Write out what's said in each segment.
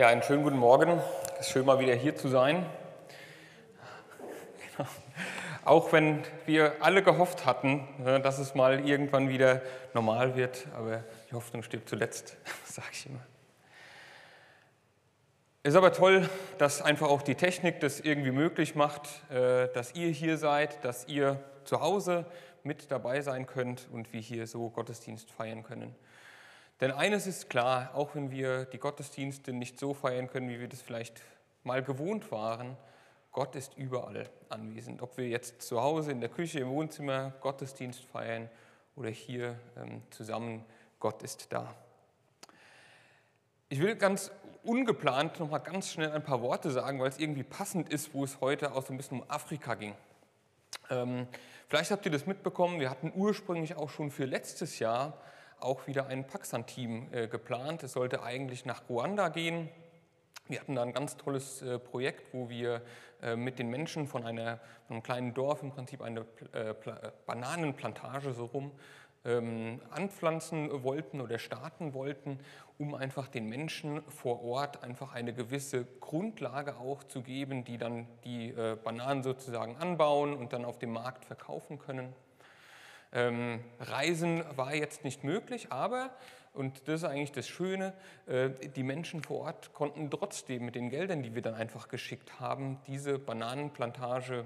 Ja, einen schönen guten Morgen. Es ist schön, mal wieder hier zu sein. Genau. Auch wenn wir alle gehofft hatten, ne, dass es mal irgendwann wieder normal wird, aber die Hoffnung stirbt zuletzt, sage ich immer. Es ist aber toll, dass einfach auch die Technik das irgendwie möglich macht, äh, dass ihr hier seid, dass ihr zu Hause mit dabei sein könnt und wir hier so Gottesdienst feiern können. Denn eines ist klar, auch wenn wir die Gottesdienste nicht so feiern können, wie wir das vielleicht mal gewohnt waren, Gott ist überall anwesend. Ob wir jetzt zu Hause in der Küche, im Wohnzimmer Gottesdienst feiern oder hier ähm, zusammen, Gott ist da. Ich will ganz ungeplant noch mal ganz schnell ein paar Worte sagen, weil es irgendwie passend ist, wo es heute auch so ein bisschen um Afrika ging. Ähm, vielleicht habt ihr das mitbekommen, wir hatten ursprünglich auch schon für letztes Jahr auch wieder ein Pakistan-Team äh, geplant. Es sollte eigentlich nach Ruanda gehen. Wir hatten da ein ganz tolles äh, Projekt, wo wir äh, mit den Menschen von, einer, von einem kleinen Dorf im Prinzip eine Bananenplantage so rum ähm, anpflanzen wollten oder starten wollten, um einfach den Menschen vor Ort einfach eine gewisse Grundlage auch zu geben, die dann die Bananen sozusagen anbauen und dann auf dem Markt verkaufen können. Ähm, Reisen war jetzt nicht möglich, aber, und das ist eigentlich das Schöne, äh, die Menschen vor Ort konnten trotzdem mit den Geldern, die wir dann einfach geschickt haben, diese Bananenplantage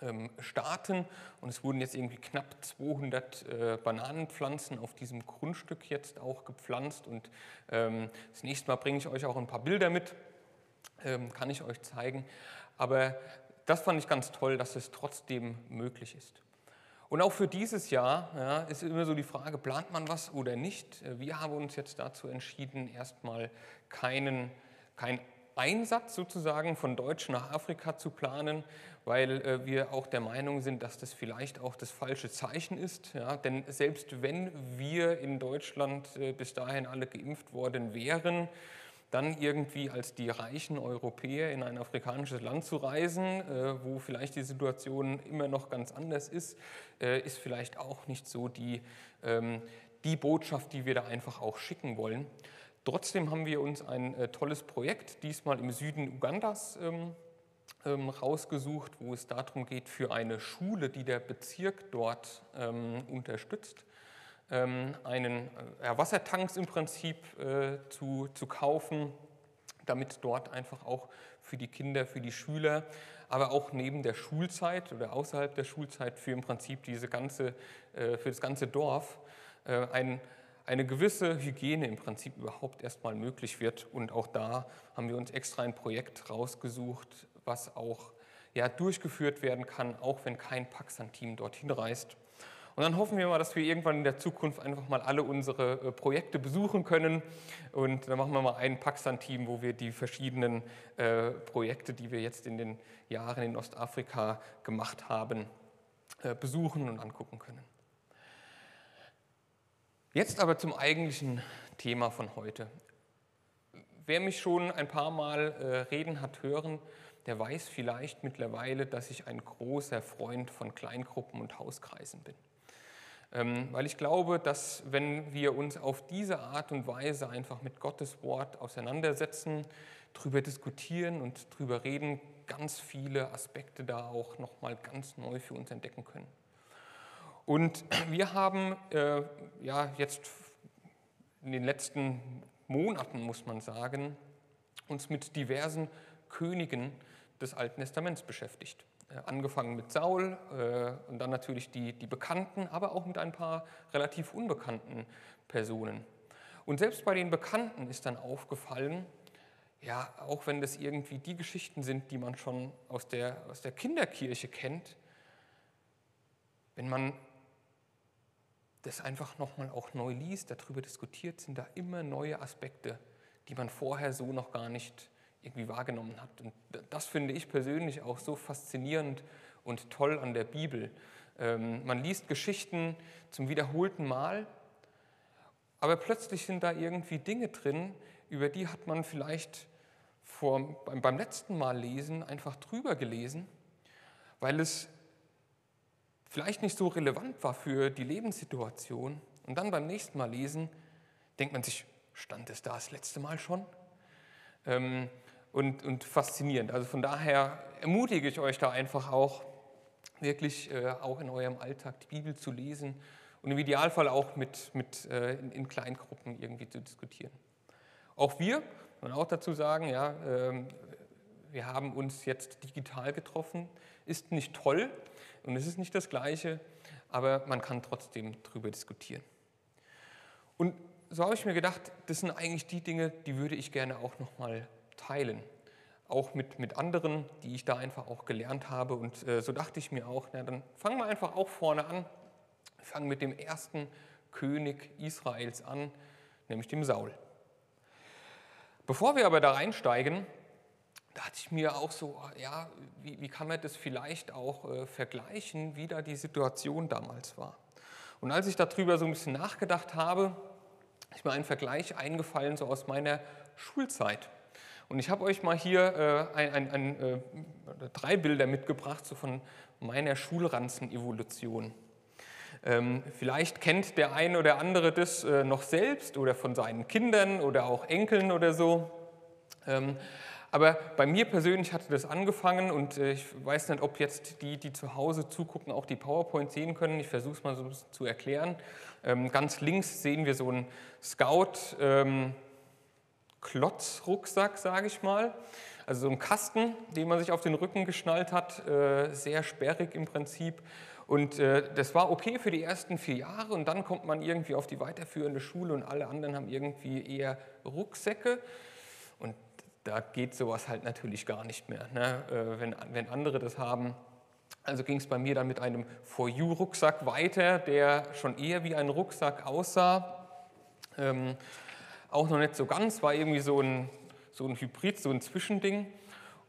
ähm, starten. Und es wurden jetzt irgendwie knapp 200 äh, Bananenpflanzen auf diesem Grundstück jetzt auch gepflanzt. Und ähm, das nächste Mal bringe ich euch auch ein paar Bilder mit, kann ich euch zeigen. Aber das fand ich ganz toll, dass es trotzdem möglich ist. Und auch für dieses Jahr ja, ist immer so die Frage, plant man was oder nicht? Wir haben uns jetzt dazu entschieden, erstmal keinen, keinen Einsatz sozusagen von Deutsch nach Afrika zu planen, weil äh, wir auch der Meinung sind, dass das vielleicht auch das falsche Zeichen ist. Ja? Denn selbst wenn wir in Deutschland äh, bis dahin alle geimpft worden wären, dann irgendwie als die reichen Europäer in ein afrikanisches Land zu reisen, äh, wo vielleicht die Situation immer noch ganz anders ist, äh, ist vielleicht auch nicht so die, ähm, die Botschaft, die wir da einfach auch schicken wollen. Trotzdem haben wir uns ein äh, tolles Projekt, diesmal im Süden Ugandas, ähm, ähm, rausgesucht, wo es darum geht, für eine Schule, die der Bezirk dort unterstützt, einen äh, Wassertanks im Prinzip äh, zu, zu kaufen, damit dort einfach auch für die Kinder, für die Schüler, aber auch neben der Schulzeit oder außerhalb der Schulzeit für im Prinzip diese ganze, äh, für das ganze Dorf ein, eine gewisse Hygiene im Prinzip überhaupt erstmal möglich wird. Und auch da haben wir uns extra ein Projekt rausgesucht, was auch ja, durchgeführt werden kann, auch wenn kein Pakistan-Team dorthin reist. Und dann hoffen wir mal, dass wir irgendwann in der Zukunft einfach mal alle unsere äh, Projekte besuchen können. Und dann machen wir mal ein Pakistan-Team, wo wir die verschiedenen äh, Projekte, die wir jetzt in den Jahren in Ostafrika gemacht haben, äh, besuchen und angucken können. Jetzt aber zum eigentlichen Thema von heute. Wer mich schon ein paar Mal reden hat hören, der weiß vielleicht mittlerweile, dass ich ein großer Freund von Kleingruppen und Hauskreisen bin. Ähm, weil ich glaube, dass wenn wir uns auf diese Art und Weise einfach mit Gottes Wort auseinandersetzen, darüber diskutieren und darüber reden, ganz viele Aspekte da auch nochmal ganz neu für uns entdecken können. Und wir haben äh, ja jetzt in den letzten Monaten, muss man sagen, uns mit diversen Königen des Alten Testaments beschäftigt. Äh, angefangen mit Saul äh, und dann natürlich die, die Bekannten, aber auch mit ein paar relativ unbekannten Personen. Und selbst bei den Bekannten ist dann aufgefallen, ja, auch wenn das irgendwie die Geschichten sind, die man schon aus der, aus der Kinderkirche kennt, wenn man das einfach nochmal auch neu liest, darüber diskutiert, sind da immer neue Aspekte, die man vorher so noch gar nicht irgendwie wahrgenommen hat. Und das finde ich persönlich auch so faszinierend und toll an der Bibel. Ähm, man liest Geschichten zum wiederholten Mal, aber plötzlich sind da irgendwie Dinge drin, über die hat man vielleicht vor, beim letzten Mal lesen einfach drüber gelesen, weil es vielleicht nicht so relevant war für die Lebenssituation. Und dann beim nächsten Mal lesen denkt man sich, stand es da das letzte Mal schon? ähm, und, und faszinierend. Also von daher ermutige ich euch da einfach auch, wirklich äh, auch in eurem Alltag die Bibel zu lesen und im Idealfall auch mit, mit, äh, in, in Kleingruppen irgendwie zu diskutieren. Auch wir, man auch dazu sagen, ja, ähm, wir haben uns jetzt digital getroffen, ist nicht toll und es ist nicht das Gleiche, aber man kann trotzdem darüber diskutieren. Und so habe ich mir gedacht, das sind eigentlich die Dinge, die würde ich gerne auch nochmal teilen. Auch mit, mit anderen, die ich da einfach auch gelernt habe. Und äh, so dachte ich mir auch, na, dann fangen wir einfach auch vorne an. Fangen mit dem ersten König Israels an, nämlich dem Saul. Bevor wir aber da reinsteigen, dachte ich mir auch so, ja, wie, wie kann man das vielleicht auch äh, vergleichen, wie da die Situation damals war. Und als ich darüber so ein bisschen nachgedacht habe, ist mir ein Vergleich eingefallen, so aus meiner Schulzeit. Und ich habe euch mal hier äh, ein, ein, ein, äh, drei Bilder mitgebracht, so von meiner Schulranzen-Evolution. Ähm, vielleicht kennt der eine oder andere das äh, noch selbst oder von seinen Kindern oder auch Enkeln oder so. Ähm, aber bei mir persönlich hatte das angefangen und äh, ich weiß nicht, ob jetzt die, die zu Hause zugucken, auch die PowerPoint sehen können. Ich versuche es mal so ein bisschen zu erklären. Ähm, ganz links sehen wir so einen Scout. Ähm, Klotzrucksack, sage ich mal. Also so ein Kasten, den man sich auf den Rücken geschnallt hat, äh, sehr sperrig im Prinzip. Und äh, das war okay für die ersten vier Jahre und dann kommt man irgendwie auf die weiterführende Schule und alle anderen haben irgendwie eher Rucksäcke. Und da geht sowas halt natürlich gar nicht mehr, ne? Äh, wenn, wenn andere das haben. Also ging es bei mir dann mit einem For You-Rucksack weiter, der schon eher wie ein Rucksack aussah. Ähm, auch noch nicht so ganz, war irgendwie so ein, so ein Hybrid, so ein Zwischending.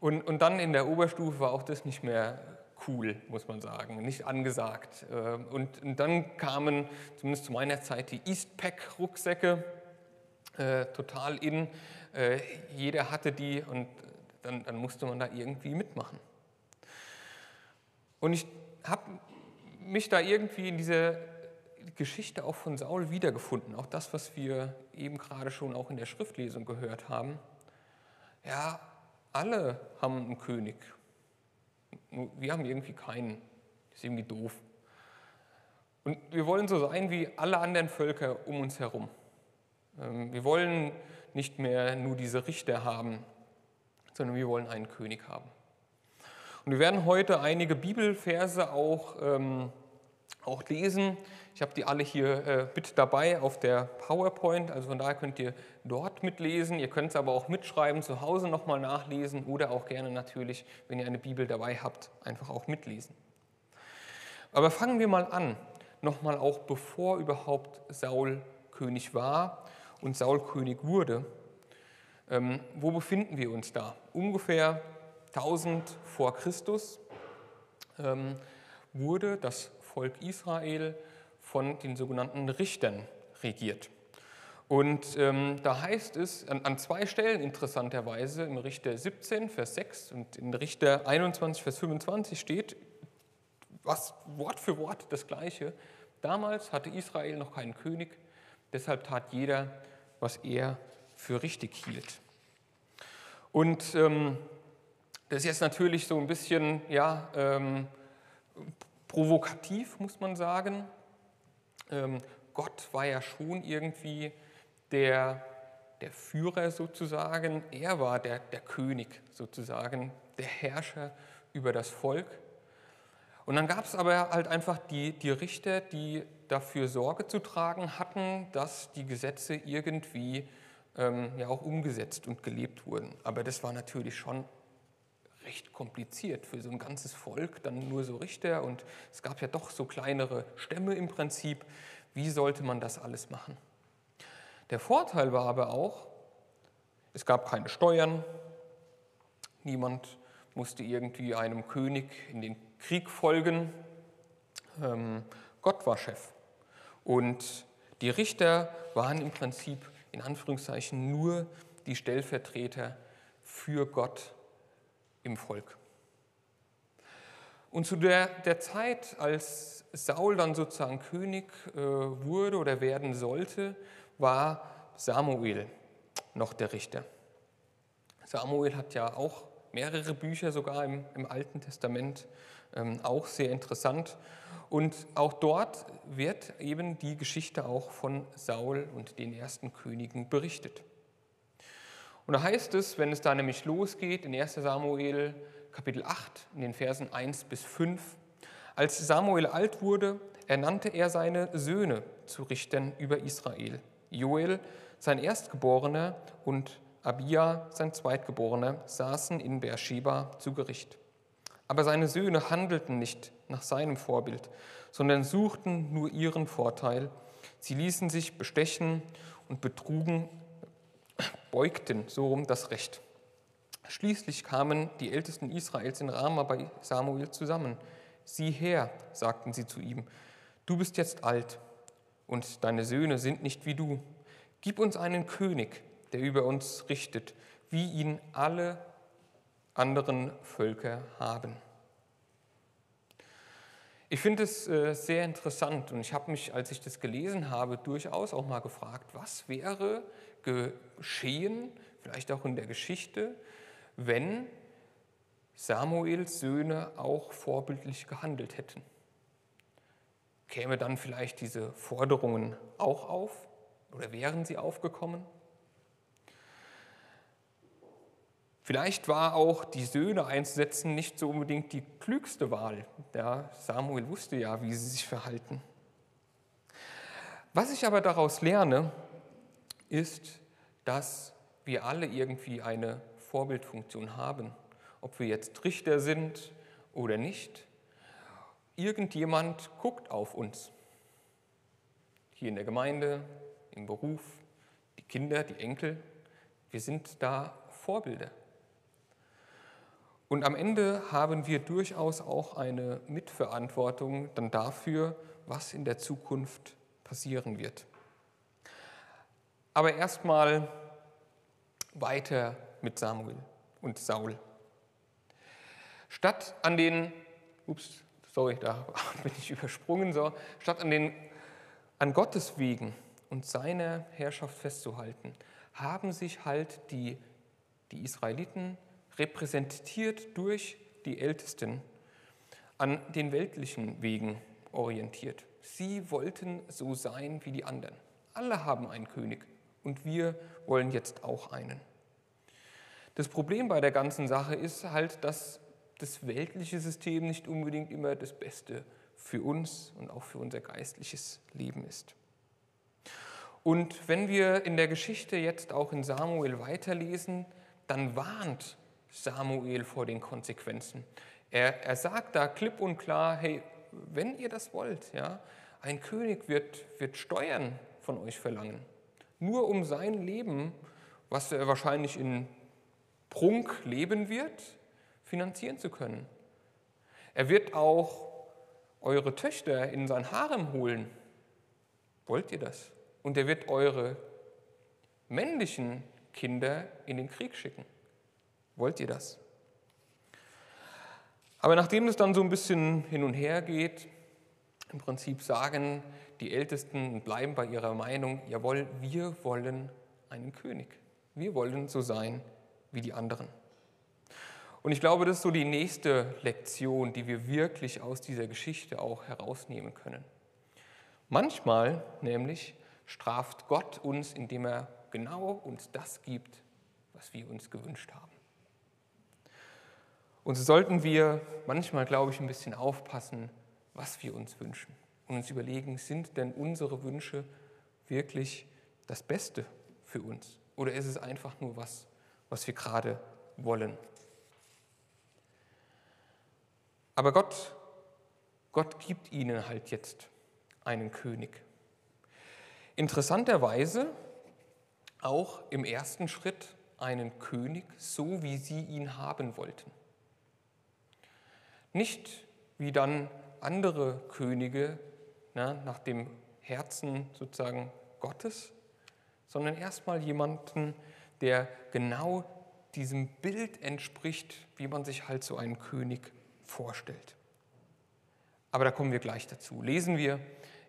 Und, und dann in der Oberstufe war auch das nicht mehr cool, muss man sagen, nicht angesagt. Ähm, und, und dann kamen, zumindest zu meiner Zeit, die Eastpack-Rucksäcke, äh, total in. Äh, jeder hatte die und dann, dann musste man da irgendwie mitmachen. Und ich habe mich da irgendwie in dieser Geschichte auch von Saul wiedergefunden, auch das, was wir eben gerade schon auch in der Schriftlesung gehört haben. Ja, alle haben einen König. Wir haben irgendwie keinen. Das ist irgendwie doof. Und wir wollen so sein wie alle anderen Völker um uns herum. Ähm, wir wollen nicht mehr nur diese Richter haben, sondern wir wollen einen König haben. Und wir werden heute einige Bibelverse auch ähm, auch lesen. Ich habe die alle hier äh, mit dabei auf der PowerPoint, also von daher könnt ihr dort mitlesen. Ihr könnt es aber auch mitschreiben, zu Hause nochmal nachlesen oder auch gerne natürlich, wenn ihr eine Bibel dabei habt, einfach auch mitlesen. Aber fangen wir mal an, nochmal auch bevor überhaupt Saul König war und Saul König wurde. Ähm, wo befinden wir uns da? Ungefähr 1000 vor Christus ähm, wurde das Volk Israel von den sogenannten Richtern regiert. Und ähm, da heißt es an, an, zwei Stellen interessanterweise, im Richter 17, Vers 6 und in Richter 21, Vers 25 steht, was Wort für Wort das Gleiche. Damals hatte Israel noch keinen König, deshalb tat jeder, was er für richtig hielt. Und ähm, das ist jetzt natürlich so ein bisschen, ja, ähm, provokativ, muss man sagen. Ähm, Gott war ja schon irgendwie der, der Führer sozusagen, er war der, der König sozusagen, der Herrscher über das Volk. Und dann gab es aber halt einfach die, die Richter, die dafür Sorge zu tragen hatten, dass die Gesetze irgendwie ähm, ja auch umgesetzt und gelebt wurden. Aber das war natürlich schon recht kompliziert für so ein ganzes Volk, dann nur so Richter und es gab ja doch so kleinere Stämme im Prinzip. Wie sollte man das alles machen? Der Vorteil war aber auch, es gab keine Steuern, niemand musste irgendwie einem König in den Krieg folgen. Ähm, Gott war Chef. Und die Richter waren im Prinzip in Anführungszeichen nur die Stellvertreter für Gott im Volk. Und zu der, der Zeit, als Saul dann sozusagen König äh, wurde oder werden sollte, war Samuel noch der Richter. Samuel hat ja auch mehrere Bücher sogar im, im Alten Testament, ähm, auch sehr interessant. Und auch dort wird eben die Geschichte auch von Saul und den ersten Königen berichtet. Und da heißt es, wenn es da nämlich losgeht, in 1 Samuel Kapitel 8, in den Versen 1 bis 5, als Samuel alt wurde, ernannte er seine Söhne zu Richtern über Israel. Joel, sein Erstgeborener, und Abia, sein Zweitgeborener, saßen in Beersheba zu Gericht. Aber seine Söhne handelten nicht nach seinem Vorbild, sondern suchten nur ihren Vorteil. Sie ließen sich bestechen und betrugen, beugten so rum das Recht. Schließlich kamen die Ältesten Israels in Rama bei Samuel zusammen. Sieh her, sagten sie zu ihm, du bist jetzt alt und deine Söhne sind nicht wie du. Gib uns einen König, der über uns richtet, wie ihn alle anderen Völker haben. Ich finde es äh, sehr interessant und ich habe mich, als ich das gelesen habe, durchaus auch mal gefragt, was wäre geschehen, vielleicht auch in der Geschichte, wenn Samuels Söhne auch vorbildlich gehandelt hätten. Käme dann vielleicht diese Forderungen auch auf oder wären sie aufgekommen? Vielleicht war auch die Söhne einzusetzen nicht so unbedingt die klügste Wahl. Ja, Samuel wusste ja, wie sie sich verhalten. Was ich aber daraus lerne, ist, dass wir alle irgendwie eine Vorbildfunktion haben. Ob wir jetzt Richter sind oder nicht, irgendjemand guckt auf uns. Hier in der Gemeinde, im Beruf, die Kinder, die Enkel, wir sind da Vorbilder. Und am Ende haben wir durchaus auch eine Mitverantwortung dann dafür, was in der Zukunft passieren wird. Aber erstmal weiter mit Samuel und Saul. Statt an den, ups, sorry, da bin ich übersprungen, so, statt an den an Gottes Wegen und seiner Herrschaft festzuhalten, haben sich halt die, die Israeliten repräsentiert durch die Ältesten, an den weltlichen Wegen orientiert. Sie wollten so sein wie die anderen. Alle haben einen König und wir wollen jetzt auch einen. Das Problem bei der ganzen Sache ist halt, dass das weltliche System nicht unbedingt immer das Beste für uns und auch für unser geistliches Leben ist. Und wenn wir in der Geschichte jetzt auch in Samuel weiterlesen, dann warnt Samuel vor den Konsequenzen. Er, er sagt da klipp und klar, hey, wenn ihr das wollt, ja, ein König wird, wird Steuern von euch verlangen, nur um sein Leben, was er wahrscheinlich in Prunk leben wird, finanzieren zu können. Er wird auch eure Töchter in sein Harem holen. Wollt ihr das? Und er wird eure männlichen Kinder in den Krieg schicken. Wollt ihr das? Aber nachdem es dann so ein bisschen hin und her geht, im Prinzip sagen die Ältesten bleiben bei ihrer Meinung, jawohl, wir wollen einen König. Wir wollen so sein wie die anderen. Und ich glaube, das ist so die nächste Lektion, die wir wirklich aus dieser Geschichte auch herausnehmen können. Manchmal nämlich straft Gott uns, indem er genau uns das gibt, was wir uns gewünscht haben. Und so sollten wir manchmal, glaube ich, ein bisschen aufpassen, was wir uns wünschen und uns überlegen, sind denn unsere Wünsche wirklich das Beste für uns? Oder ist es einfach nur was, was wir gerade wollen? Aber Gott, Gott gibt ihnen halt jetzt einen König. Interessanterweise auch im ersten Schritt einen König, so wie sie ihn haben wollten. Nicht wie dann andere Könige na, nach dem Herzen sozusagen Gottes, sondern erstmal jemanden, der genau diesem Bild entspricht, wie man sich halt so einen König vorstellt. Aber da kommen wir gleich dazu. Lesen wir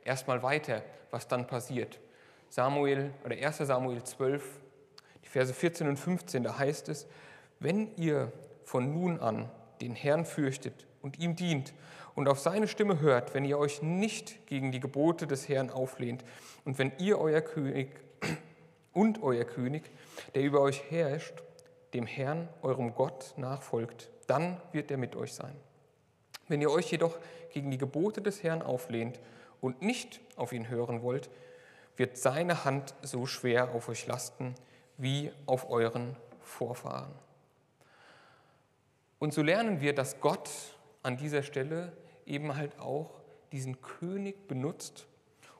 erstmal weiter, was dann passiert. Samuel oder 1. Samuel 12, Die Verse 14 und 15, da heißt es, wenn ihr von nun an den Herrn fürchtet und ihm dient und auf seine Stimme hört, wenn ihr euch nicht gegen die Gebote des Herrn auflehnt und wenn ihr euer König und euer König, der über euch herrscht, dem Herrn, eurem Gott, nachfolgt, dann wird er mit euch sein. Wenn ihr euch jedoch gegen die Gebote des Herrn auflehnt und nicht auf ihn hören wollt, wird seine Hand so schwer auf euch lasten wie auf euren Vorfahren. Und so lernen wir, dass Gott an dieser Stelle eben halt auch diesen König benutzt,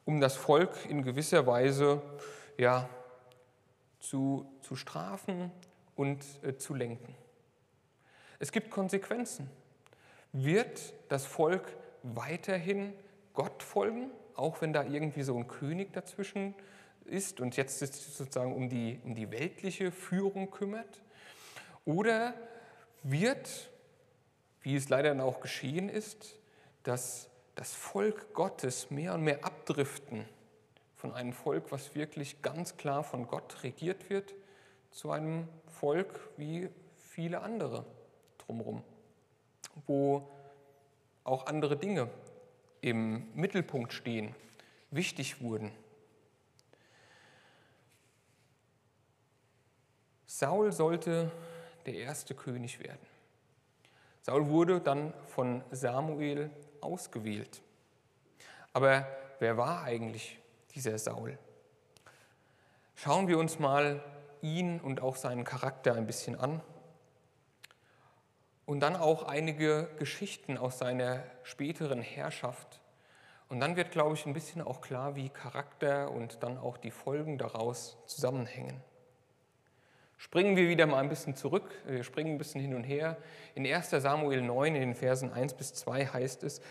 um das Volk in gewisser Weise ja, zu, zu strafen und äh, zu lenken. Es gibt Konsequenzen. Wird das Volk weiterhin Gott folgen, auch wenn da irgendwie so ein König dazwischen ist und jetzt sozusagen um die, um die weltliche Führung kümmert? Oder wird, wie es leider auch geschehen ist, dass das Volk Gottes mehr und mehr abdriften von einem Volk, was wirklich ganz klar von Gott regiert wird, zu einem Volk wie viele andere drumherum, wo auch andere Dinge im Mittelpunkt stehen, wichtig wurden. Saul sollte der erste König werden. Saul wurde dann von Samuel ausgewählt. Aber wer war eigentlich dieser Saul? Schauen wir uns mal ihn und auch seinen Charakter ein bisschen an. Und dann auch einige Geschichten aus seiner späteren Herrschaft. Und dann wird, glaube ich, ein bisschen auch klar, wie Charakter und dann auch die Folgen daraus zusammenhängen. Springen wir wieder mal ein bisschen zurück, wir springen ein bisschen hin und her. In 1 Samuel 9, in den Versen 1 bis 2 heißt es,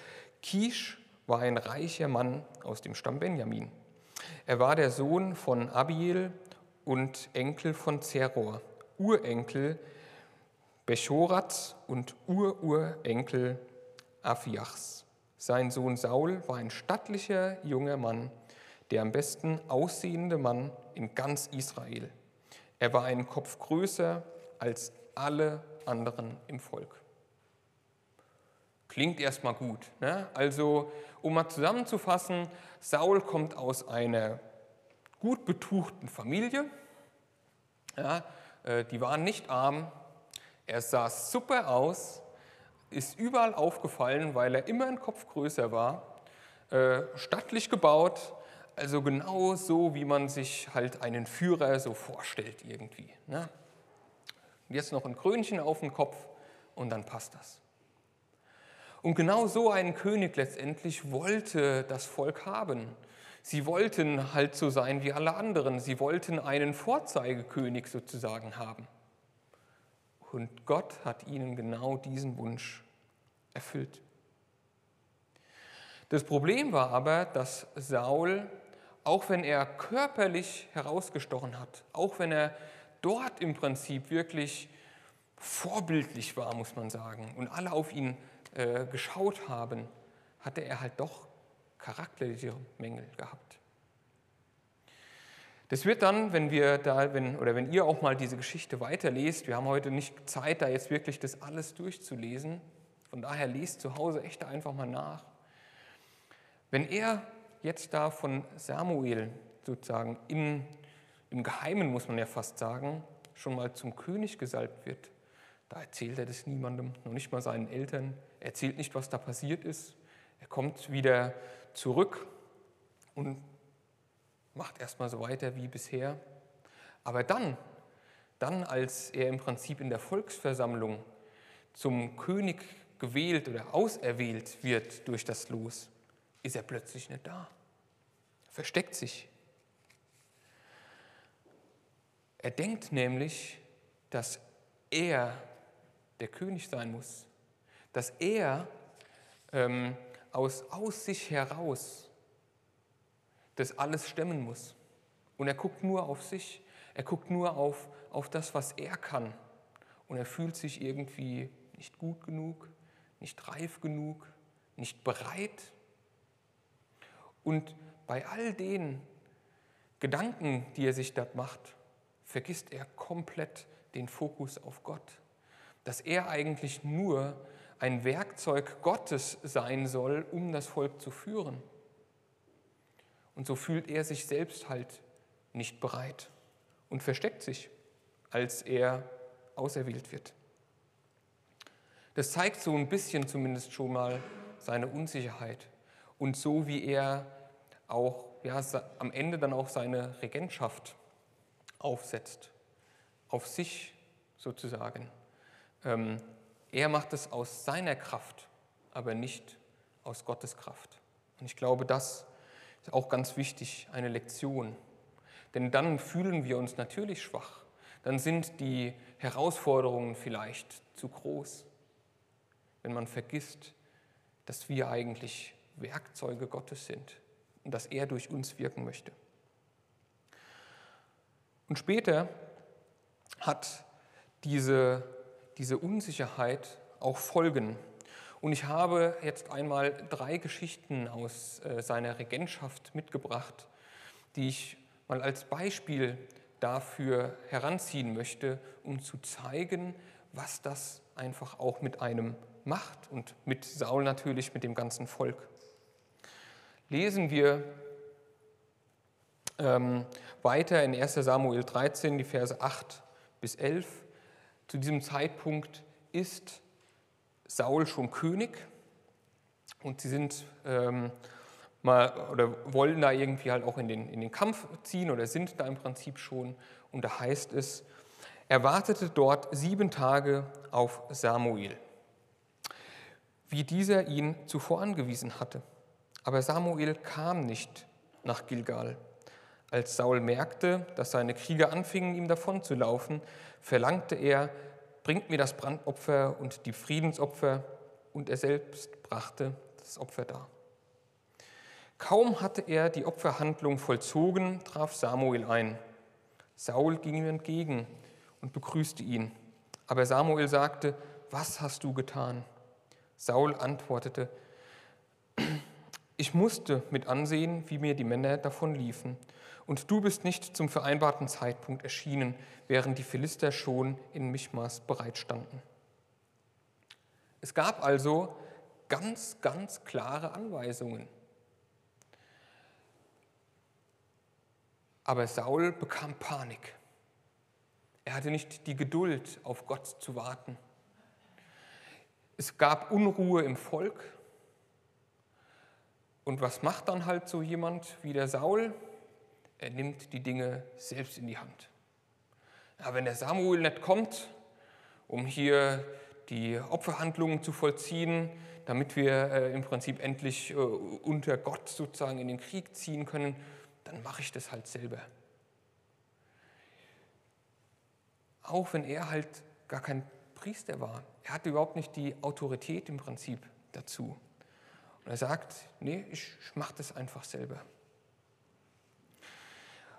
Kisch war ein reicher Mann aus dem Stamm Benjamin. Er war der Sohn von Abiel und Enkel von Zeror, Urenkel Bechorats und Ururenkel Afiachs. Sein Sohn Saul war ein stattlicher junger Mann, der am besten aussehende Mann in ganz Israel. Er war einen Kopf größer als alle anderen im Volk. Klingt erstmal gut. Ne? Also, um mal zusammenzufassen, Saul kommt aus einer gut betuchten Familie. Ja, äh, die waren nicht arm. Er sah super aus, ist überall aufgefallen, weil er immer ein Kopf größer war, äh, stattlich gebaut, also genau so, wie man sich halt einen Führer so vorstellt irgendwie. Ne? Jetzt noch ein Krönchen auf dem Kopf und dann passt das. Und genau so einen König letztendlich wollte das Volk haben. Sie wollten halt so sein wie alle anderen. Sie wollten einen Vorzeigekönig sozusagen haben. Und Gott hat ihnen genau diesen Wunsch erfüllt. Das Problem war aber, dass Saul auch wenn er körperlich herausgestochen hat, auch wenn er dort im Prinzip wirklich vorbildlich war, muss man sagen, und alle auf ihn äh, geschaut haben, hatte er halt doch charakterliche Mängel gehabt. Das wird dann, wenn wir da, wenn, oder wenn ihr auch mal diese Geschichte weiterlest, wir haben heute nicht Zeit, da jetzt wirklich das alles durchzulesen, von daher lest zu Hause echt einfach mal nach. Wenn er jetzt da von Samuel sozusagen im, im Geheimen, muss man ja fast sagen, schon mal zum König gesalbt wird, da erzählt er das niemandem, noch nicht mal seinen Eltern. Er erzählt nicht, was da passiert ist. Er kommt wieder zurück und macht erstmal so weiter wie bisher. Aber dann, dann, als er im Prinzip in der Volksversammlung zum König gewählt oder auserwählt wird durch das Los, ist er plötzlich nicht da. Versteckt sich. Er denkt nämlich, dass er der König sein muss, dass er ähm, aus, aus sich heraus das alles stemmen muss. Und er guckt nur auf sich, er guckt nur auf, auf das, was er kann. Und er fühlt sich irgendwie nicht gut genug, nicht reif genug, nicht bereit und bei all den Gedanken, die er sich dort macht, vergisst er komplett den Fokus auf Gott. Dass er eigentlich nur ein Werkzeug Gottes sein soll, um das Volk zu führen. Und so fühlt er sich selbst halt nicht bereit und versteckt sich, als er auserwählt wird. Das zeigt so ein bisschen zumindest schon mal seine Unsicherheit und so wie er auch ja, am Ende dann auch seine Regentschaft aufsetzt, auf sich sozusagen. Ähm, er macht es aus seiner Kraft, aber nicht aus Gottes Kraft. Und ich glaube, das ist auch ganz wichtig, eine Lektion. Denn dann fühlen wir uns natürlich schwach. Dann sind die Herausforderungen vielleicht zu groß. Wenn man vergisst, dass wir eigentlich Werkzeuge Gottes sind und dass er durch uns wirken möchte. Und später hat diese, diese Unsicherheit auch Folgen. Und ich habe jetzt einmal drei Geschichten aus äh, seiner Regentschaft mitgebracht, die ich mal als Beispiel dafür heranziehen möchte, um zu zeigen, was das einfach auch mit einem macht und mit Saul natürlich, mit dem ganzen Volk. Lesen wir ähm, weiter in 1 Samuel 13, die Verse 8 bis 11. Zu diesem Zeitpunkt ist Saul schon König und sie sind ähm, mal oder wollen da irgendwie halt auch in den, in den Kampf ziehen oder sind da im Prinzip schon. Und da heißt es, er wartete dort sieben Tage auf Samuel, wie dieser ihn zuvor angewiesen hatte. Aber Samuel kam nicht nach Gilgal. Als Saul merkte, dass seine Krieger anfingen, ihm davonzulaufen, verlangte er, bringt mir das Brandopfer und die Friedensopfer, und er selbst brachte das Opfer dar. Kaum hatte er die Opferhandlung vollzogen, traf Samuel ein. Saul ging ihm entgegen und begrüßte ihn. Aber Samuel sagte, was hast du getan? Saul antwortete, ich musste mit ansehen, wie mir die Männer davonliefen. Und du bist nicht zum vereinbarten Zeitpunkt erschienen, während die Philister schon in Michmas bereitstanden. Es gab also ganz, ganz klare Anweisungen. Aber Saul bekam Panik. Er hatte nicht die Geduld, auf Gott zu warten. Es gab Unruhe im Volk, und was macht dann halt so jemand wie der Saul? Er nimmt die Dinge selbst in die Hand. Ja, wenn der Samuel nicht kommt, um hier die Opferhandlungen zu vollziehen, damit wir äh, im Prinzip endlich äh, unter Gott sozusagen in den Krieg ziehen können, dann mache ich das halt selber. Auch wenn er halt gar kein Priester war. Er hatte überhaupt nicht die Autorität im Prinzip dazu. Und er sagt, nee, ich mache das einfach selber.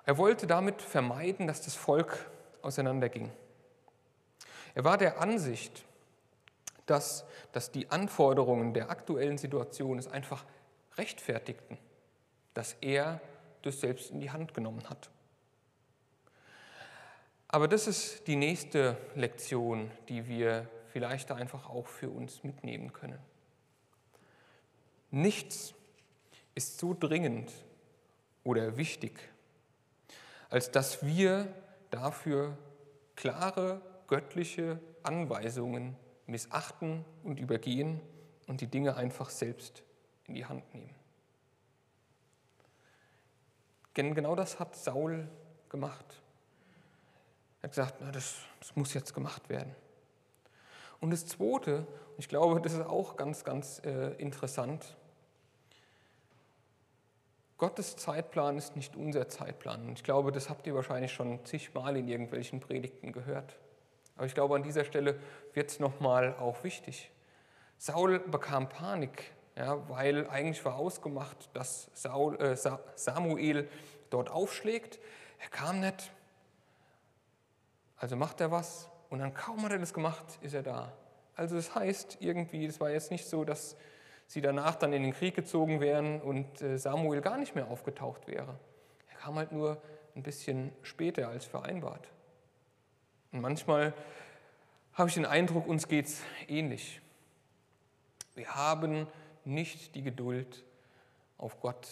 Er wollte damit vermeiden, dass das Volk auseinanderging. Er war der Ansicht, dass, dass die Anforderungen der aktuellen Situation es einfach rechtfertigten, dass er das selbst in die Hand genommen hat. Aber das ist die nächste Lektion, die wir vielleicht einfach auch für uns mitnehmen können. Nichts ist so dringend oder wichtig, als dass wir dafür klare göttliche Anweisungen missachten und übergehen und die Dinge einfach selbst in die Hand nehmen. Denn genau das hat Saul gemacht. Er hat gesagt, na, das, das muss jetzt gemacht werden. Und das Zweite, ich glaube, das ist auch ganz, ganz äh, interessant, Gottes Zeitplan ist nicht unser Zeitplan. Ich glaube, das habt ihr wahrscheinlich schon zigmal in irgendwelchen Predigten gehört. Aber ich glaube, an dieser Stelle wird es nochmal auch wichtig. Saul bekam Panik, ja, weil eigentlich war ausgemacht, dass Saul, äh, Samuel dort aufschlägt. Er kam nicht, also macht er was und dann kaum hat er das gemacht, ist er da. Also das heißt irgendwie, es war jetzt nicht so, dass sie danach dann in den Krieg gezogen wären und äh, Samuel gar nicht mehr aufgetaucht wäre. Er kam halt nur ein bisschen später als vereinbart. Und manchmal habe ich den Eindruck, uns geht es ähnlich. Wir haben nicht die Geduld, auf Gott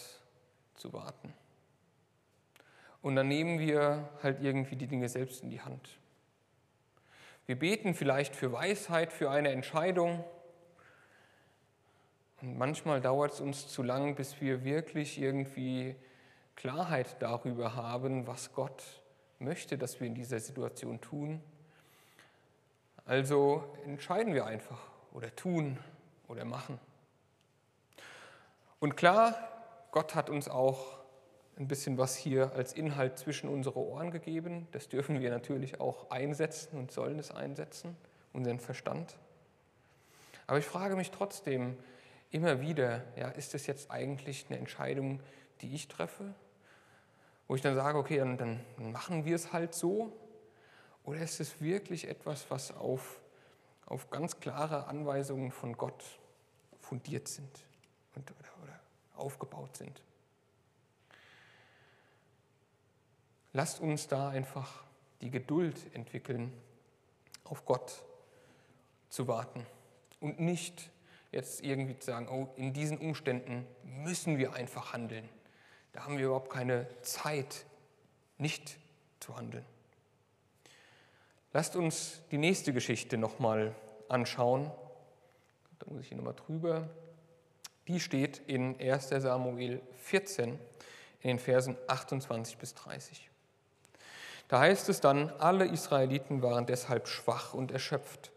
zu warten. Und dann nehmen wir halt irgendwie die Dinge selbst in die Hand. Wir beten vielleicht für Weisheit, für eine Entscheidung. Und manchmal dauert es uns zu lang, bis wir wirklich irgendwie Klarheit darüber haben, was Gott möchte, dass wir in dieser Situation tun. Also entscheiden wir einfach oder tun oder machen. Und klar, Gott hat uns auch ein bisschen was hier als Inhalt zwischen unsere Ohren gegeben. Das dürfen wir natürlich auch einsetzen und sollen es einsetzen, unseren Verstand. Aber ich frage mich trotzdem immer wieder, ja, ist das jetzt eigentlich eine Entscheidung, die ich treffe? Wo ich dann sage, okay, dann, dann machen wir es halt so. Oder ist es wirklich etwas, was auf, auf ganz klare Anweisungen von Gott fundiert sind und, oder, oder aufgebaut sind? Lasst uns da einfach die Geduld entwickeln, auf Gott zu warten und nicht jetzt irgendwie zu sagen, oh, in diesen Umständen müssen wir einfach handeln. Da haben wir überhaupt keine Zeit, nicht zu handeln. Lasst uns die nächste Geschichte nochmal anschauen. Da muss ich hier nochmal drüber. Die steht in 1 Samuel 14 in den Versen 28 bis 30. Da heißt es dann, alle Israeliten waren deshalb schwach und erschöpft.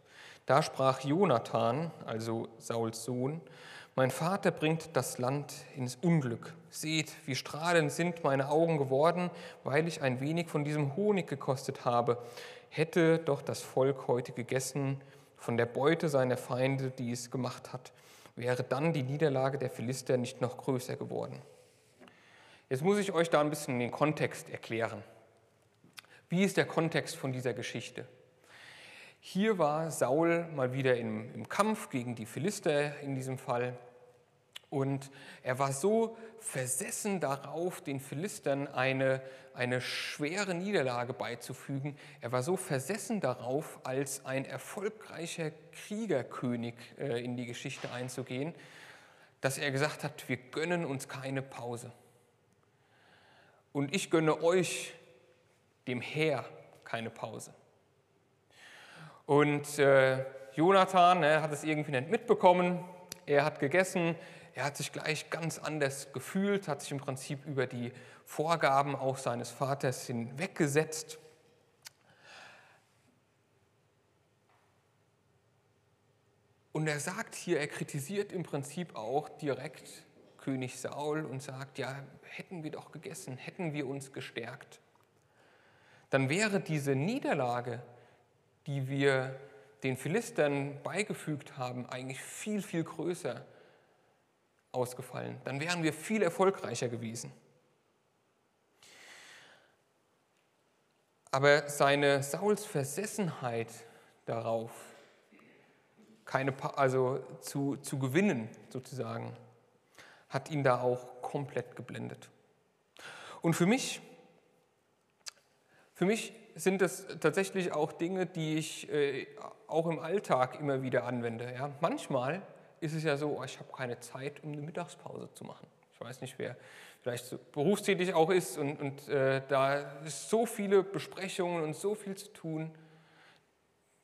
Da sprach Jonathan, also Sauls Sohn, mein Vater bringt das Land ins Unglück. Seht, wie strahlend sind meine Augen geworden, weil ich ein wenig von diesem Honig gekostet habe. Hätte doch das Volk heute gegessen von der Beute seiner Feinde, die es gemacht hat, wäre dann die Niederlage der Philister nicht noch größer geworden. Jetzt muss ich euch da ein bisschen den Kontext erklären. Wie ist der Kontext von dieser Geschichte? Hier war Saul mal wieder im, im, Kampf gegen die Philister in diesem Fall. Und er war so versessen darauf, den Philistern eine, eine schwere Niederlage beizufügen. Er war so versessen darauf, als ein erfolgreicher Kriegerkönig äh, in die Geschichte einzugehen, dass er gesagt hat, wir gönnen uns keine Pause. Und ich gönne euch dem Heer keine Pause. Und äh, Jonathan ne, hat es irgendwie nicht mitbekommen. Er hat gegessen, er hat sich gleich ganz anders gefühlt, hat sich im Prinzip über die Vorgaben auch seines Vaters hinweggesetzt. Und er sagt hier, er kritisiert im Prinzip auch direkt König Saul und sagt, ja, hätten wir doch gegessen, hätten wir uns gestärkt dann wäre diese Niederlage, die wir den Philistern beigefügt haben, eigentlich viel, viel größer ausgefallen. Dann wären wir viel erfolgreicher gewesen. Aber seine Sauls Versessenheit darauf, keine, also zu, zu gewinnen sozusagen, hat ihn da auch komplett geblendet. Und für mich für mich sind das tatsächlich auch Dinge, die ich äh, auch im Alltag immer wieder anwende. Ja? Manchmal ist es ja so, oh, ich habe keine Zeit, um eine Mittagspause zu machen. Ich weiß nicht, wer vielleicht so berufstätig auch ist und, und äh, da ist so viele Besprechungen und so viel zu tun,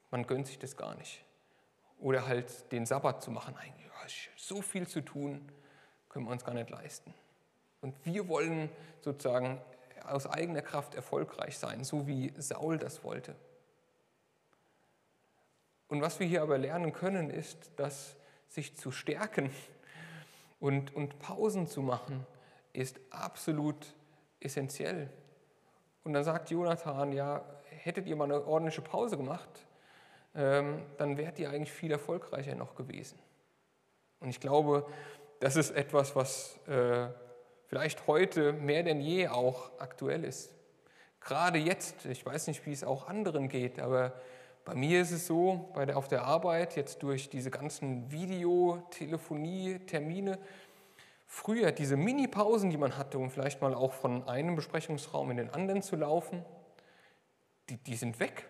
man gönnt sich das gar nicht. Oder halt den Sabbat zu machen, eigentlich so viel zu tun, können wir uns gar nicht leisten. Und wir wollen sozusagen aus eigener Kraft erfolgreich sein, so wie Saul das wollte. Und was wir hier aber lernen können, ist, dass sich zu stärken und, und Pausen zu machen, ist absolut essentiell. Und dann sagt Jonathan, ja, hättet ihr mal eine ordentliche Pause gemacht, ähm, dann wärt ihr eigentlich viel erfolgreicher noch gewesen. Und ich glaube, das ist etwas, was äh, vielleicht heute mehr denn je auch aktuell ist. Gerade jetzt, ich weiß nicht, wie es auch anderen geht, aber bei mir ist es so, bei der, auf der Arbeit, jetzt durch diese ganzen Videotelefonie, Termine, früher diese Mini-Pausen, die man hatte, um vielleicht mal auch von einem Besprechungsraum in den anderen zu laufen, die, die sind weg.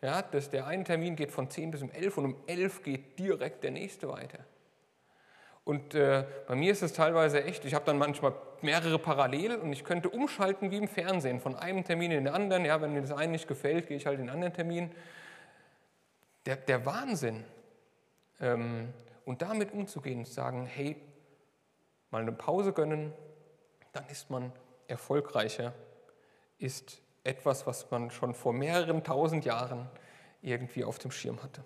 Ja, das, der eine Termin geht von 10 bis um 11 und um 11 geht direkt der nächste weiter. Und äh, bei mir ist es teilweise echt, ich habe dann manchmal mehrere parallel und ich könnte umschalten wie im Fernsehen, von einem Termin in den anderen. Ja, wenn mir das eine nicht gefällt, gehe ich halt in den anderen Termin. Der, der Wahnsinn. Ähm, und damit umzugehen und sagen, hey, mal eine Pause gönnen, dann ist man erfolgreicher, ist etwas, was man schon vor mehreren tausend Jahren irgendwie auf dem Schirm hatte.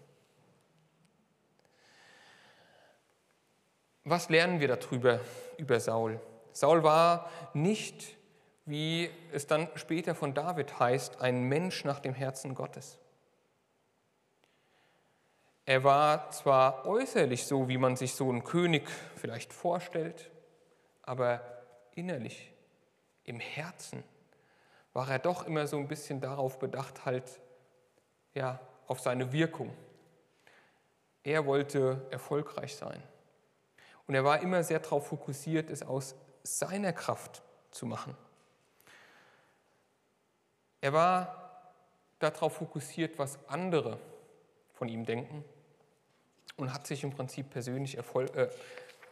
Was lernen wir darüber, über Saul? Saul war nicht, wie es dann später von David heißt, ein Mensch nach dem Herzen Gottes. Er war zwar äußerlich so, wie man sich so einen König vielleicht vorstellt, aber innerlich, im Herzen, war er doch immer so ein bisschen darauf bedacht, halt ja, auf seine Wirkung. Er wollte erfolgreich sein. Und er war immer sehr darauf fokussiert, es aus seiner Kraft zu machen. Er war darauf fokussiert, was andere von ihm denken und hat sich im Prinzip persönlich Erfolg, äh,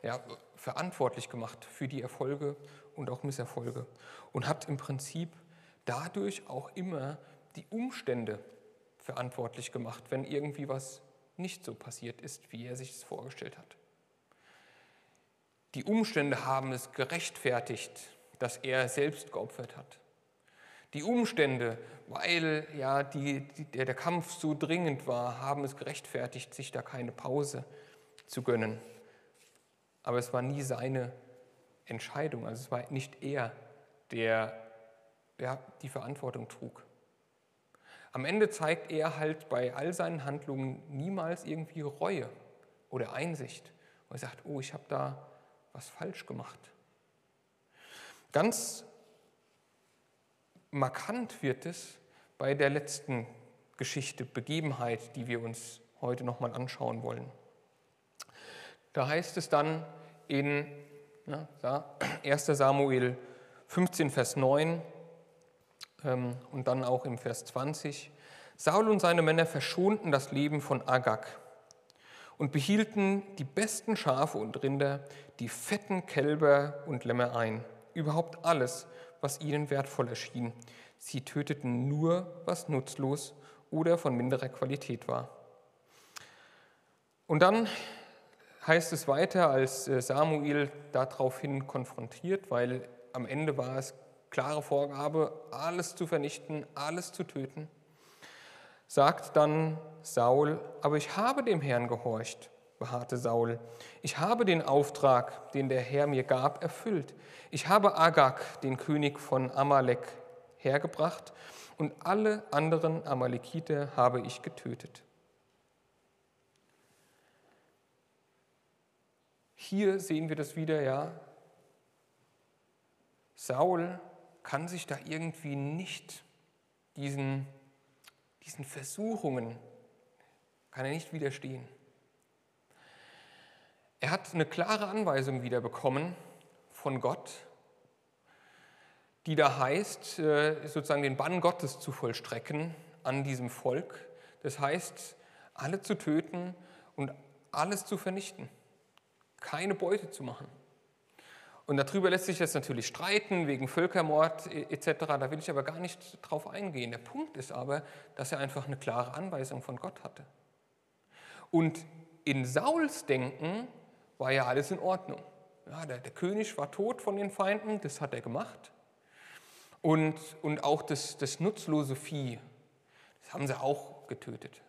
ja, verantwortlich gemacht für die Erfolge und auch Misserfolge und hat im Prinzip dadurch auch immer die Umstände verantwortlich gemacht, wenn irgendwie was nicht so passiert ist, wie er sich es vorgestellt hat. Die Umstände haben es gerechtfertigt, dass er selbst geopfert hat. Die Umstände, weil ja die, die, der, Kampf so dringend war, haben es gerechtfertigt, sich da keine Pause zu gönnen. Aber es war nie seine Entscheidung, also es war nicht er, der ja, die Verantwortung trug. Am Ende zeigt er halt bei all seinen Handlungen niemals irgendwie Reue oder Einsicht. Und er sagt, oh, ich habe da was falsch gemacht. Ganz markant wird es bei der letzten Geschichte, Begebenheit, die wir uns heute nochmal anschauen wollen. Da heißt es dann in ja, 1 Samuel 15, Vers 9 ähm, und dann auch im Vers 20, Saul und seine Männer verschonten das Leben von Agag und behielten die besten Schafe und Rinder, die fetten Kälber und Lämmer ein, überhaupt alles, was ihnen wertvoll erschien. Sie töteten nur, was nutzlos oder von minderer Qualität war. Und dann heißt es weiter, als äh, Samuel daraufhin konfrontiert, weil am Ende war es klare Vorgabe, alles zu vernichten, alles zu töten sagt dann Saul, aber ich habe dem Herrn gehorcht, beharrte Saul. Ich habe den Auftrag, den der Herr mir gab, erfüllt. Ich habe Agag, den König von Amalek, hergebracht und alle anderen Amalekiter habe ich getötet. Hier sehen wir das wieder, ja. Saul kann sich da irgendwie nicht diesen diesen Versuchungen kann er nicht widerstehen. Er hat eine klare Anweisung wieder bekommen von Gott, die da heißt, äh, sozusagen den Bann Gottes zu vollstrecken an diesem Volk. Das heißt, alle zu töten und alles zu vernichten, keine Beute zu machen. Und darüber lässt sich jetzt natürlich streiten, wegen Völkermord etc. Da will ich aber gar nicht drauf eingehen. Der Punkt ist aber, dass er einfach eine klare Anweisung von Gott hatte. Und in Sauls Denken war ja alles in Ordnung. Ja, der, der, König war tot von den Feinden, das hat er gemacht. Und, und auch das, das nutzlose Vieh, das haben sie auch getötet.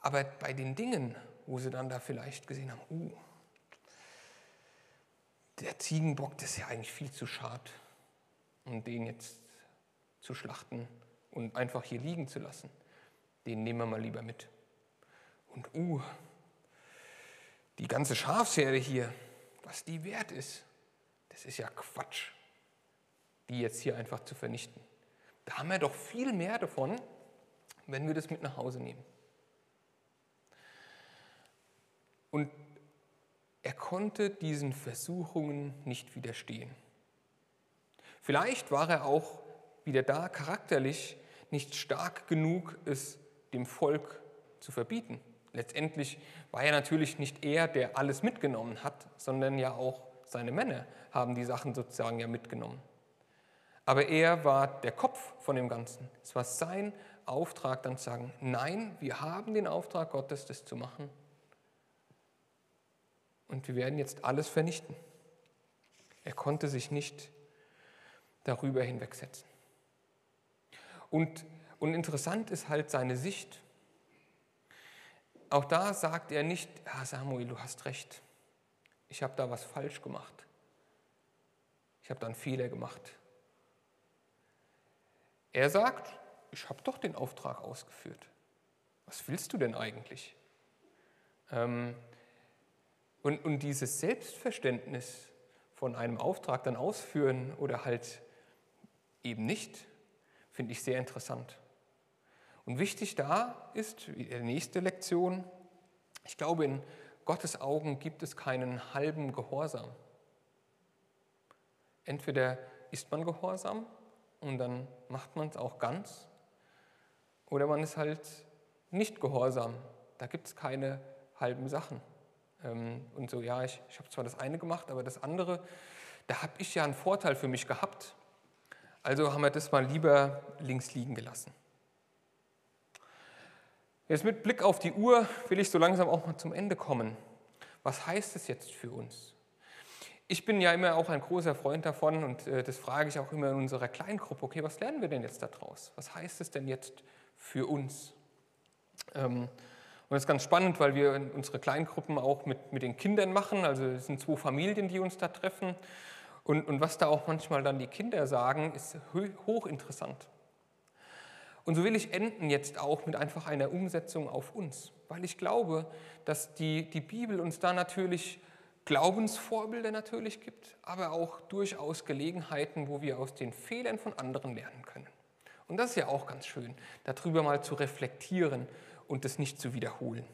Aber bei den Dingen, wo sie dann da vielleicht gesehen haben, uh, der Ziegenbock, das ist ja eigentlich viel zu schad, um den jetzt zu schlachten und einfach hier liegen zu lassen. Den nehmen wir mal lieber mit. Und uh, die ganze Schafsherde hier, was die wert ist, das ist ja Quatsch, die jetzt hier einfach zu vernichten. Da haben wir doch viel mehr davon, wenn wir das mit nach Hause nehmen. Und er konnte diesen Versuchungen nicht widerstehen. Vielleicht war er auch wieder da charakterlich nicht stark genug, es dem Volk zu verbieten. Letztendlich war er natürlich nicht er, der alles mitgenommen hat, sondern ja auch seine Männer haben die Sachen sozusagen ja mitgenommen. Aber er war der Kopf von dem Ganzen. Es war sein Auftrag, dann zu sagen, nein, wir haben den Auftrag Gottes, das zu machen. Und wir werden jetzt alles vernichten. Er konnte sich nicht darüber hinwegsetzen. Und, und interessant ist halt seine Sicht. Auch da sagt er nicht, ja Samuel, du hast recht, ich habe da was falsch gemacht. Ich habe da einen Fehler gemacht. Er sagt, ich habe doch den Auftrag ausgeführt. Was willst du denn eigentlich? Ähm, und, und dieses Selbstverständnis von einem Auftrag dann ausführen oder halt eben nicht, finde ich sehr interessant. Und wichtig da ist, wie die nächste Lektion, ich glaube, in Gottes Augen gibt es keinen halben Gehorsam. Entweder ist man gehorsam und dann macht man es auch ganz, oder man ist halt nicht gehorsam. Da gibt es keine halben Sachen. Ähm, und so, ja, ich, ich habe zwar das eine gemacht, aber das andere, da habe ich ja einen Vorteil für mich gehabt. Also haben wir das mal lieber links liegen gelassen. Jetzt mit Blick auf die Uhr will ich so langsam auch mal zum Ende kommen. Was heißt es jetzt für uns? Ich bin ja immer auch ein großer Freund davon und äh, das frage ich auch immer in unserer Kleingruppe, okay, was lernen wir denn jetzt daraus? Was heißt es denn jetzt für uns? Ähm, und das ist ganz spannend, weil wir unsere Kleingruppen auch mit, mit den Kindern machen. Also es sind zwei Familien, die uns da treffen. Und, und was da auch manchmal dann die Kinder sagen, ist hochinteressant. Und so will ich enden jetzt auch mit einfach einer Umsetzung auf uns, weil ich glaube, dass die, die Bibel uns da natürlich Glaubensvorbilder natürlich gibt, aber auch durchaus Gelegenheiten, wo wir aus den Fehlern von anderen lernen können. Und das ist ja auch ganz schön, darüber mal zu reflektieren und es nicht zu wiederholen.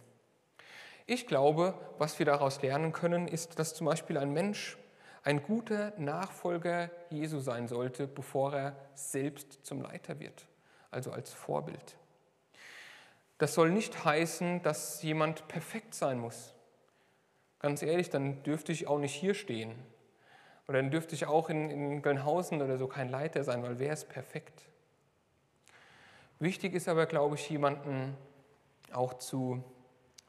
Ich glaube, was wir daraus lernen können, ist, dass zum Beispiel ein Mensch ein guter Nachfolger Jesu sein sollte, bevor er selbst zum Leiter wird also als Vorbild. Das soll nicht heißen, dass jemand perfekt sein muss. Ganz ehrlich, dann dürfte ich auch nicht hier stehen. Oder dann dürfte ich auch in, in Gelnhausen oder so kein Leiter sein, weil wer ist perfekt? Wichtig ist aber, glaube ich, jemanden auch zu,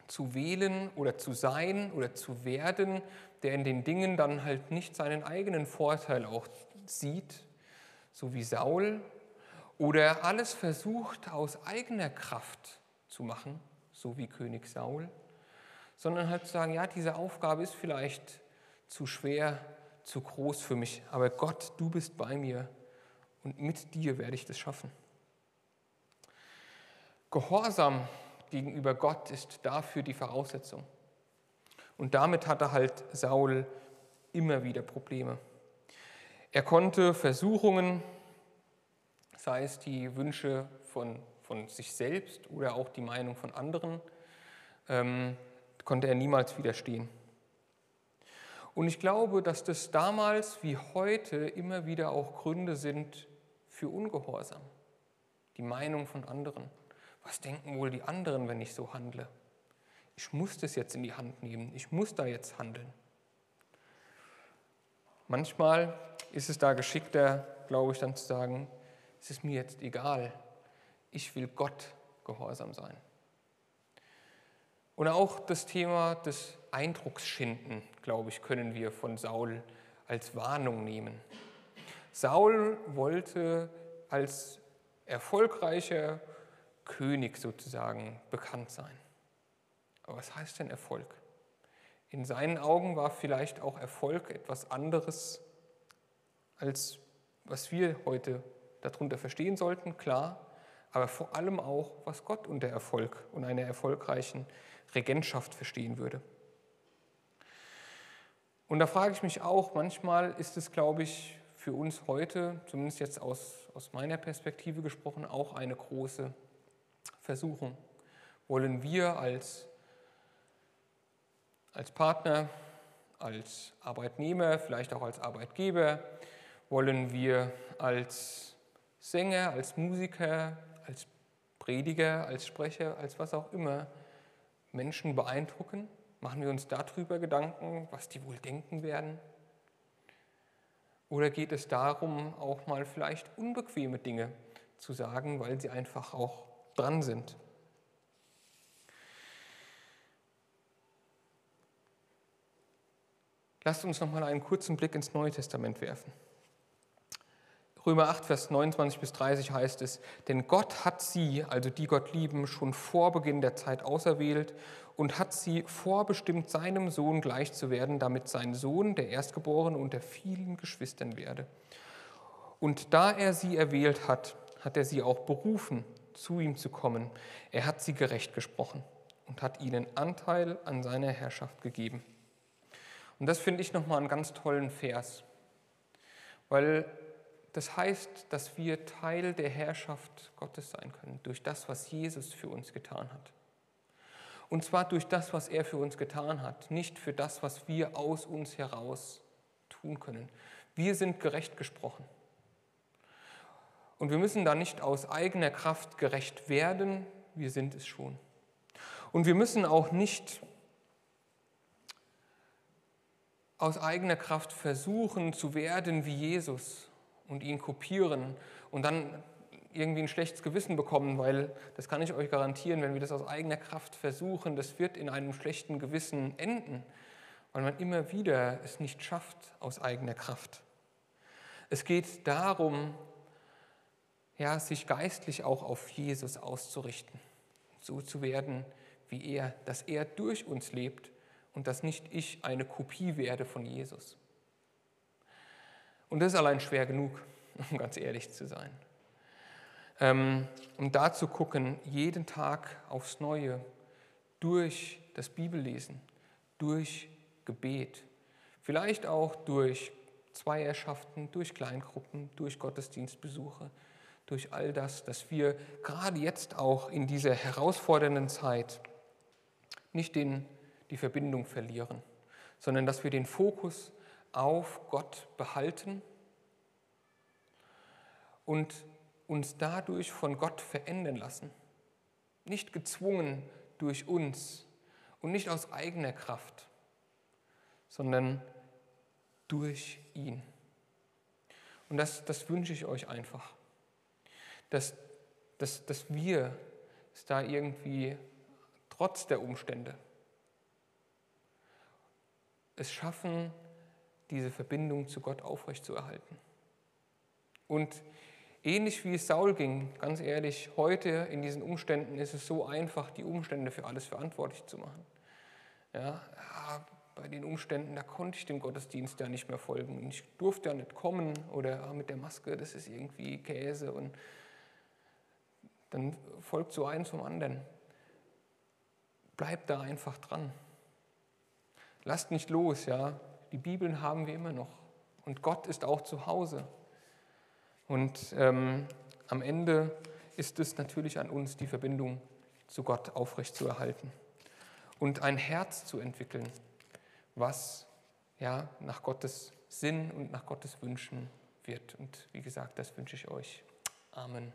zu wählen oder zu sein oder zu werden, der in den Dingen dann halt nicht seinen eigenen Vorteil auch sieht, so wie Saul oder alles versucht aus eigener Kraft zu machen, so wie König Saul, sondern halt zu sagen, ja, diese Aufgabe ist vielleicht zu schwer, zu groß für mich, aber Gott, du bist bei mir und mit dir werde ich das schaffen. Gehorsam gegenüber Gott ist dafür die Voraussetzung. Und damit hatte halt Saul immer wieder Probleme. Er konnte Versuchungen sei es die Wünsche von, von sich selbst oder auch die Meinung von anderen, ähm, konnte er niemals widerstehen. Und ich glaube, dass das damals wie heute immer wieder auch Gründe sind für Ungehorsam. Die Meinung von anderen. Was denken wohl die anderen, wenn ich so handle? Ich muss das jetzt in die Hand nehmen. Ich muss da jetzt handeln. Manchmal ist es da geschickter, glaube ich, dann zu sagen, es ist mir jetzt egal, ich will Gott gehorsam sein. Und auch das Thema des Eindrucksschinden, glaube ich, können wir von Saul als Warnung nehmen. Saul wollte als erfolgreicher König sozusagen bekannt sein. Aber was heißt denn Erfolg? In seinen Augen war vielleicht auch Erfolg etwas anderes, als was wir heute darunter verstehen sollten, klar, aber vor allem auch, was Gott unter Erfolg und einer erfolgreichen Regentschaft verstehen würde. Und da frage ich mich auch, manchmal ist es, glaube ich, für uns heute, zumindest jetzt aus, aus meiner Perspektive gesprochen, auch eine große Versuchung. Wollen wir als, als Partner, als Arbeitnehmer, vielleicht auch als Arbeitgeber, wollen wir als Sänger, als Musiker, als Prediger, als Sprecher, als was auch immer Menschen beeindrucken? Machen wir uns darüber Gedanken, was die wohl denken werden? Oder geht es darum, auch mal vielleicht unbequeme Dinge zu sagen, weil sie einfach auch dran sind? Lasst uns noch mal einen kurzen Blick ins Neue Testament werfen. Römer 8, Vers 29 bis 30 heißt es, denn Gott hat sie, also die Gott lieben, schon vor Beginn der Zeit auserwählt und hat sie vorbestimmt, seinem Sohn gleich zu werden, damit sein Sohn der Erstgeborene unter vielen Geschwistern werde. Und da er sie erwählt hat, hat er sie auch berufen, zu ihm zu kommen. Er hat sie gerecht gesprochen und hat ihnen Anteil an seiner Herrschaft gegeben. Und das finde ich nochmal einen ganz tollen Vers, weil das heißt, dass wir Teil der Herrschaft Gottes sein können, durch das, was Jesus für uns getan hat. Und zwar durch das, was er für uns getan hat, nicht für das, was wir aus uns heraus tun können. Wir sind gerecht gesprochen. Und wir müssen da nicht aus eigener Kraft gerecht werden, wir sind es schon. Und wir müssen auch nicht aus eigener Kraft versuchen zu werden wie Jesus, und ihn kopieren und dann irgendwie ein schlechtes Gewissen bekommen, weil das kann ich euch garantieren, wenn wir das aus eigener Kraft versuchen, das wird in einem schlechten Gewissen enden, weil man immer wieder es nicht schafft aus eigener Kraft. Es geht darum, ja, sich geistlich auch auf Jesus auszurichten, so zu werden wie er, dass er durch uns lebt und dass nicht ich eine Kopie werde von Jesus. Und das ist allein schwer genug, um ganz ehrlich zu sein. Ähm, um da zu gucken, jeden Tag aufs Neue, durch das Bibellesen, durch Gebet, vielleicht auch durch Zweierschaften, durch Kleingruppen, durch Gottesdienstbesuche, durch all das, dass wir gerade jetzt auch in dieser herausfordernden Zeit nicht den, die Verbindung verlieren, sondern dass wir den Fokus auf Gott behalten und uns dadurch von Gott verändern lassen. Nicht gezwungen durch uns und nicht aus eigener Kraft, sondern durch ihn. Und das, das wünsche ich euch einfach, dass, dass, dass wir es da irgendwie trotz der Umstände es schaffen, diese Verbindung zu Gott aufrechtzuerhalten. Und ähnlich wie es Saul ging, ganz ehrlich, heute in diesen Umständen ist es so einfach, die Umstände für alles verantwortlich zu machen. Ja, bei den Umständen, da konnte ich dem Gottesdienst ja nicht mehr folgen. Ich durfte ja nicht kommen oder mit der Maske, das ist irgendwie Käse. Und dann folgt so eins vom anderen. Bleibt da einfach dran. Lasst nicht los, ja. Die Bibeln haben wir immer noch. Und Gott ist auch zu Hause. Und ähm, am Ende ist es natürlich an uns, die Verbindung zu Gott aufrechtzuerhalten und ein Herz zu entwickeln, was ja, nach Gottes Sinn und nach Gottes Wünschen wird. Und wie gesagt, das wünsche ich euch. Amen.